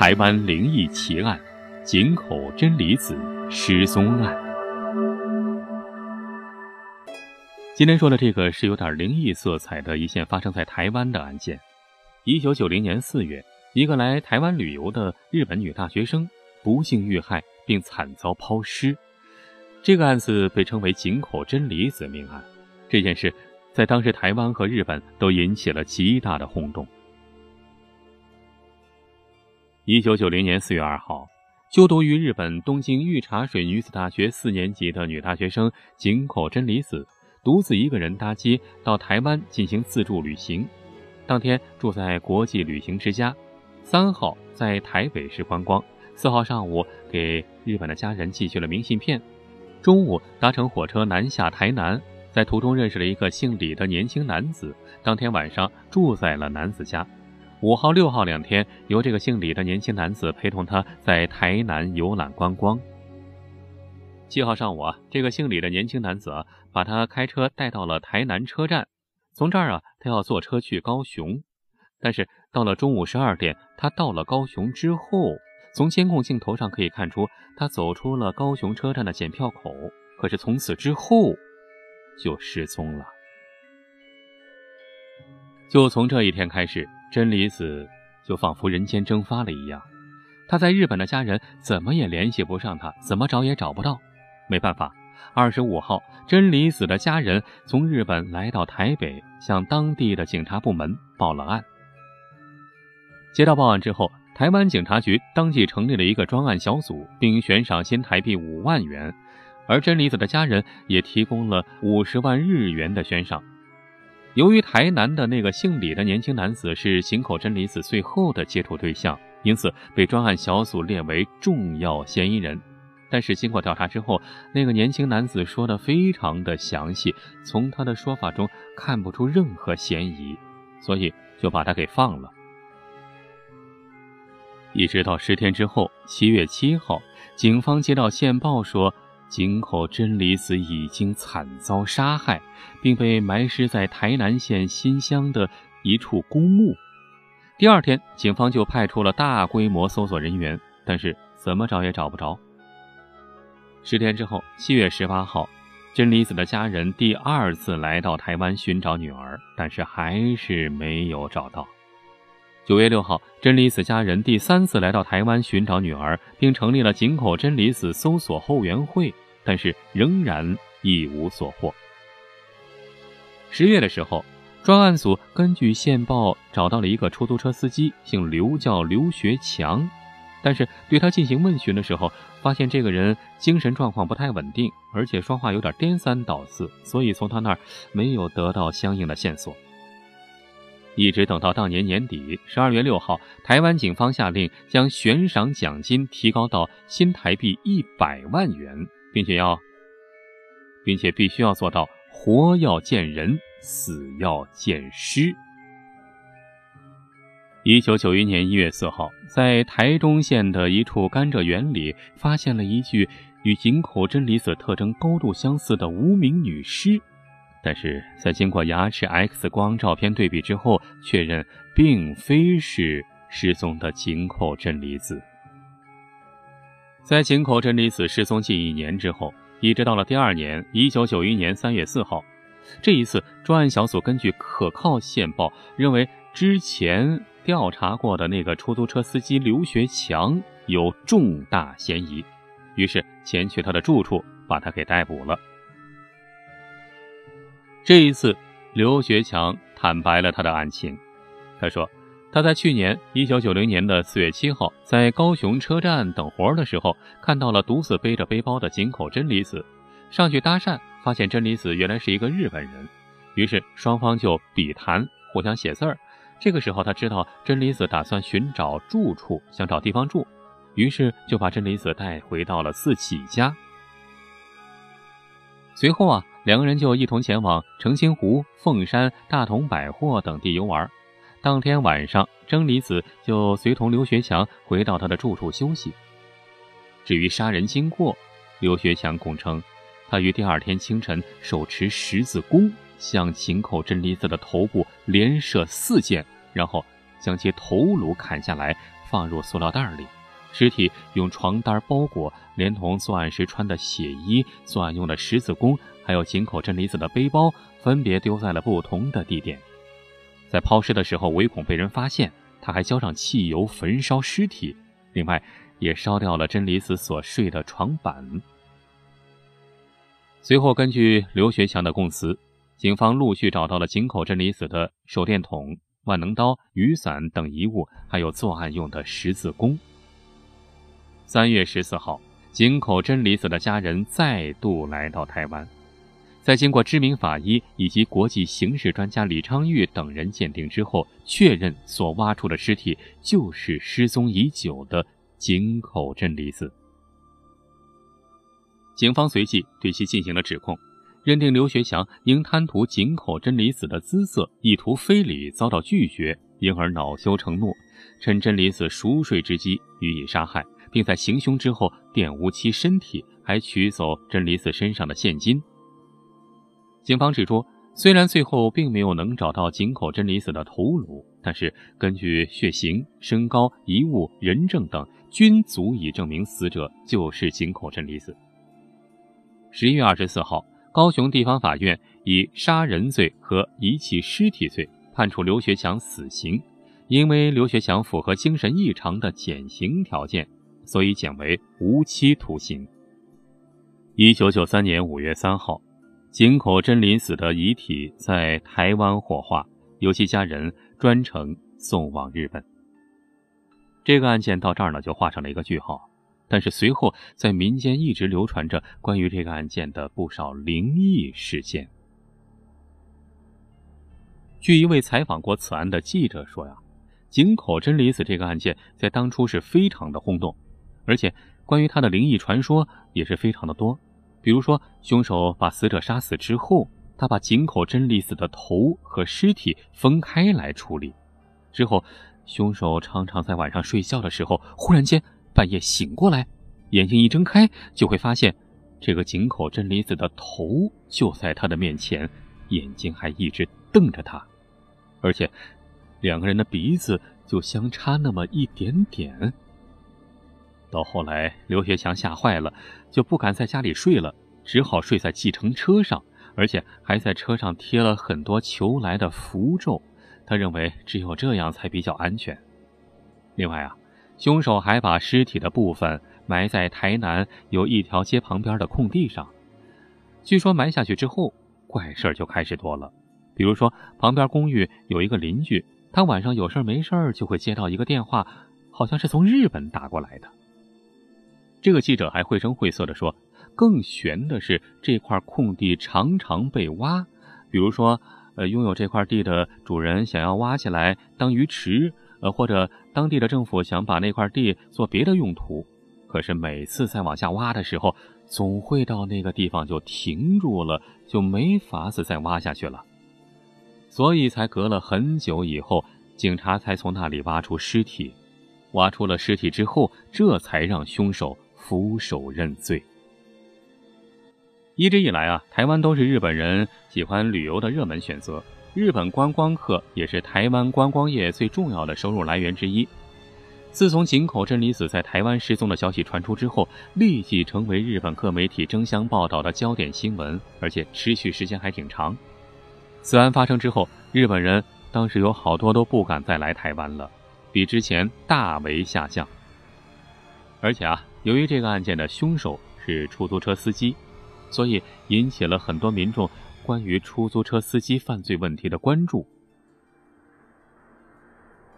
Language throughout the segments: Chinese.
台湾灵异奇案——井口真理子失踪案。今天说的这个是有点灵异色彩的一件发生在台湾的案件。一九九零年四月，一个来台湾旅游的日本女大学生不幸遇害，并惨遭抛尸。这个案子被称为井口真理子命案。这件事在当时台湾和日本都引起了极大的轰动。一九九零年四月二号，就读于日本东京御茶水女子大学四年级的女大学生井口真理子，独自一个人搭机到台湾进行自助旅行。当天住在国际旅行之家，三号在台北市观光，四号上午给日本的家人寄去了明信片。中午搭乘火车南下台南，在途中认识了一个姓李的年轻男子，当天晚上住在了男子家。五号、六号两天，由这个姓李的年轻男子陪同他在台南游览观光。七号上午啊，这个姓李的年轻男子啊，把他开车带到了台南车站，从这儿啊，他要坐车去高雄。但是到了中午十二点，他到了高雄之后，从监控镜头上可以看出，他走出了高雄车站的检票口，可是从此之后就失踪了。就从这一天开始。真理子就仿佛人间蒸发了一样，他在日本的家人怎么也联系不上他，怎么找也找不到。没办法，二十五号，真理子的家人从日本来到台北，向当地的警察部门报了案。接到报案之后，台湾警察局当即成立了一个专案小组，并悬赏新台币五万元，而真理子的家人也提供了五十万日元的悬赏。由于台南的那个姓李的年轻男子是井口真理子最后的接触对象，因此被专案小组列为重要嫌疑人。但是经过调查之后，那个年轻男子说的非常的详细，从他的说法中看不出任何嫌疑，所以就把他给放了。一直到十天之后，七月七号，警方接到线报说。井口真理子已经惨遭杀害，并被埋尸在台南县新乡的一处公墓。第二天，警方就派出了大规模搜索人员，但是怎么找也找不着。十天之后，七月十八号，真理子的家人第二次来到台湾寻找女儿，但是还是没有找到。九月六号，真理子家人第三次来到台湾寻找女儿，并成立了井口真理子搜索后援会，但是仍然一无所获。十月的时候，专案组根据线报找到了一个出租车司机，姓刘，叫刘学强，但是对他进行问询的时候，发现这个人精神状况不太稳定，而且说话有点颠三倒四，所以从他那儿没有得到相应的线索。一直等到当年年底，十二月六号，台湾警方下令将悬赏奖金提高到新台币一百万元，并且要，并且必须要做到活要见人，死要见尸。一九九一年一月四号，在台中县的一处甘蔗园里，发现了一具与井口真理子特征高度相似的无名女尸。但是在经过牙齿 X 光照片对比之后，确认并非是失踪的井口真理子。在井口真理子失踪近一年之后，一直到了第二年，一九九一年三月四号，这一次专案小组根据可靠线报，认为之前调查过的那个出租车司机刘学强有重大嫌疑，于是前去他的住处，把他给逮捕了。这一次，刘学强坦白了他的案情。他说，他在去年一九九零年的四月七号，在高雄车站等活儿的时候，看到了独自背着背包的井口真理子，上去搭讪，发现真理子原来是一个日本人，于是双方就笔谈，互相写字儿。这个时候，他知道真理子打算寻找住处，想找地方住，于是就把真理子带回到了自己家。随后啊。两个人就一同前往澄清湖、凤山、大同百货等地游玩。当天晚上，真理子就随同刘学强回到他的住处休息。至于杀人经过，刘学强供称，他于第二天清晨手持十字弓，向井口真理子的头部连射四箭，然后将其头颅砍下来，放入塑料袋里，尸体用床单包裹，连同作案时穿的血衣、作案用的十字弓，还有井口真理子的背包，分别丢在了不同的地点。在抛尸的时候，唯恐被人发现，他还浇上汽油焚烧尸体，另外也烧掉了真理子所睡的床板。随后，根据刘学强的供词，警方陆续找到了井口真理子的手电筒、万能刀、雨伞等遗物，还有作案用的十字弓。三月十四号，井口真理子的家人再度来到台湾，在经过知名法医以及国际刑事专家李昌钰等人鉴定之后，确认所挖出的尸体就是失踪已久的井口真理子。警方随即对其进行了指控，认定刘学强因贪图井口真理子的姿色，意图非礼遭到拒绝，因而恼羞成怒，趁真理子熟睡之机予以杀害，并在行凶之后玷污其身体，还取走真理子身上的现金。警方指出，虽然最后并没有能找到井口真理子的头颅，但是根据血型、身高、遗物、人证等，均足以证明死者就是井口真理子。十一月二十四号，高雄地方法院以杀人罪和遗弃尸体罪判处刘学强死刑。因为刘学强符合精神异常的减刑条件，所以减为无期徒刑。一九九三年五月三号，井口真理子的遗体在台湾火化，由其家人专程送往日本。这个案件到这儿呢，就画上了一个句号。但是随后，在民间一直流传着关于这个案件的不少灵异事件。据一位采访过此案的记者说呀，井口真理子这个案件在当初是非常的轰动，而且关于他的灵异传说也是非常的多。比如说，凶手把死者杀死之后，他把井口真理子的头和尸体分开来处理，之后，凶手常常在晚上睡觉的时候，忽然间。半夜醒过来，眼睛一睁开，就会发现这个井口真理子的头就在他的面前，眼睛还一直瞪着他，而且两个人的鼻子就相差那么一点点。到后来，刘学强吓坏了，就不敢在家里睡了，只好睡在计程车上，而且还在车上贴了很多求来的符咒。他认为只有这样才比较安全。另外啊。凶手还把尸体的部分埋在台南有一条街旁边的空地上。据说埋下去之后，怪事就开始多了。比如说，旁边公寓有一个邻居，他晚上有事没事就会接到一个电话，好像是从日本打过来的。这个记者还绘声绘色地说，更悬的是这块空地常常被挖，比如说，呃，拥有这块地的主人想要挖起来当鱼池。呃，或者当地的政府想把那块地做别的用途，可是每次在往下挖的时候，总会到那个地方就停住了，就没法子再挖下去了。所以才隔了很久以后，警察才从那里挖出尸体。挖出了尸体之后，这才让凶手俯首认罪。一直以来啊，台湾都是日本人喜欢旅游的热门选择。日本观光客也是台湾观光业最重要的收入来源之一。自从井口真理子在台湾失踪的消息传出之后，立即成为日本各媒体争相报道的焦点新闻，而且持续时间还挺长。此案发生之后，日本人当时有好多都不敢再来台湾了，比之前大为下降。而且啊，由于这个案件的凶手是出租车司机，所以引起了很多民众。关于出租车司机犯罪问题的关注。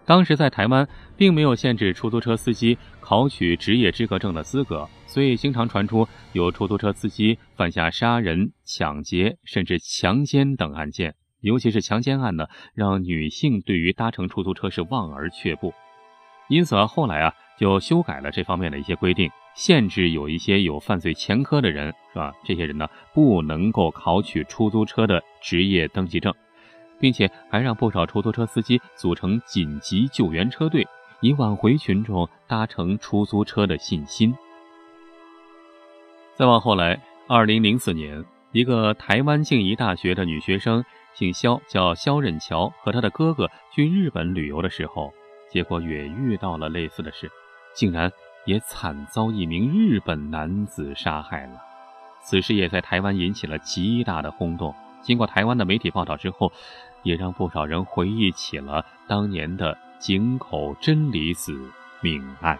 当时在台湾，并没有限制出租车司机考取职业资格证的资格，所以经常传出有出租车司机犯下杀人、抢劫甚至强奸等案件。尤其是强奸案呢，让女性对于搭乘出租车是望而却步。因此啊，后来啊，就修改了这方面的一些规定。限制有一些有犯罪前科的人，是吧？这些人呢，不能够考取出租车的职业登记证，并且还让不少出租车司机组成紧急救援车队，以挽回群众搭乘出租车的信心。再往后来，二零零四年，一个台湾静宜大学的女学生，姓肖，叫肖任乔，和她的哥哥去日本旅游的时候。结果也遇到了类似的事，竟然也惨遭一名日本男子杀害了。此事也在台湾引起了极大的轰动。经过台湾的媒体报道之后，也让不少人回忆起了当年的井口真理子命案。